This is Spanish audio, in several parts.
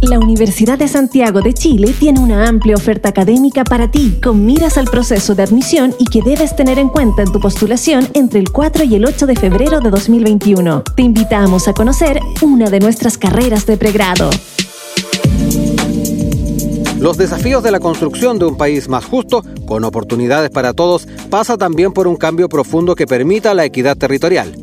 La Universidad de Santiago de Chile tiene una amplia oferta académica para ti, con miras al proceso de admisión y que debes tener en cuenta en tu postulación entre el 4 y el 8 de febrero de 2021. Te invitamos a conocer una de nuestras carreras de pregrado. Los desafíos de la construcción de un país más justo, con oportunidades para todos, pasa también por un cambio profundo que permita la equidad territorial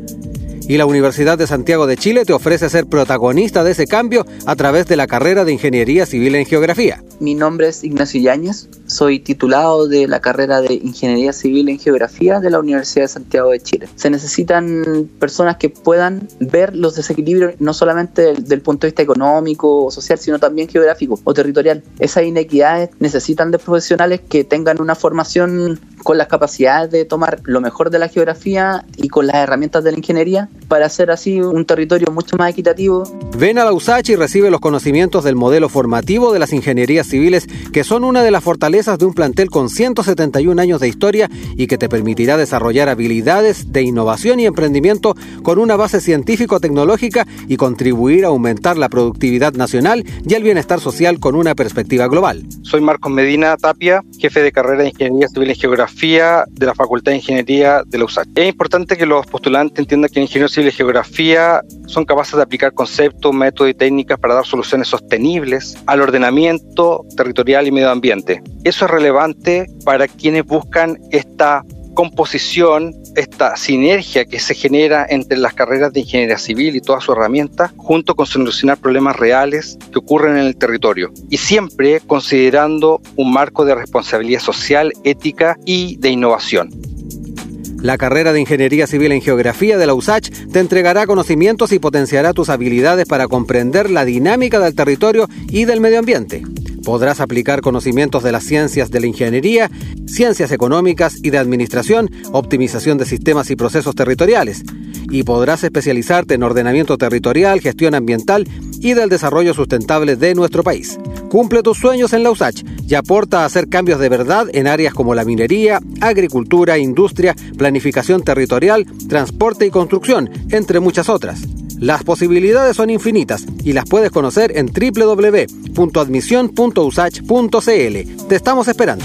y la Universidad de Santiago de Chile te ofrece ser protagonista de ese cambio a través de la carrera de Ingeniería Civil en Geografía. Mi nombre es Ignacio Yáñez, soy titulado de la carrera de Ingeniería Civil en Geografía de la Universidad de Santiago de Chile. Se necesitan personas que puedan ver los desequilibrios no solamente del, punto de vista económico o social, sino también geográfico o territorial. Esas inequidades necesitan de profesionales que tengan una formación con las capacidades de tomar lo mejor de la geografía y con las herramientas de la ingeniería para hacer así un territorio mucho más equitativo. Ven a la USACH y recibe los conocimientos del modelo formativo de las ingenierías civiles, que son una de las fortalezas de un plantel con 171 años de historia y que te permitirá desarrollar habilidades de innovación y emprendimiento con una base científico-tecnológica y contribuir a aumentar la productividad nacional y el bienestar social con una perspectiva global. Soy Marcos Medina Tapia, jefe de carrera de Ingeniería Civil en Geografía de la Facultad de Ingeniería de la USAC. Es importante que los postulantes entiendan que en Ingeniería Y Geografía son capaces de aplicar conceptos, métodos y técnicas para dar soluciones sostenibles al ordenamiento territorial y medio ambiente. Eso es relevante para quienes buscan esta composición, esta sinergia que se genera entre las carreras de ingeniería civil y todas sus herramientas, junto con solucionar problemas reales que ocurren en el territorio. Y siempre considerando un marco de responsabilidad social, ética y de innovación. La carrera de Ingeniería Civil en Geografía de la USACH te entregará conocimientos y potenciará tus habilidades para comprender la dinámica del territorio y del medio ambiente. Podrás aplicar conocimientos de las ciencias de la ingeniería, ciencias económicas y de administración, optimización de sistemas y procesos territoriales. Y podrás especializarte en ordenamiento territorial, gestión ambiental y del desarrollo sustentable de nuestro país. Cumple tus sueños en la USACH y aporta a hacer cambios de verdad en áreas como la minería, agricultura, industria, planificación territorial, transporte y construcción, entre muchas otras. Las posibilidades son infinitas y las puedes conocer en www.admisión.usach.cl. Te estamos esperando.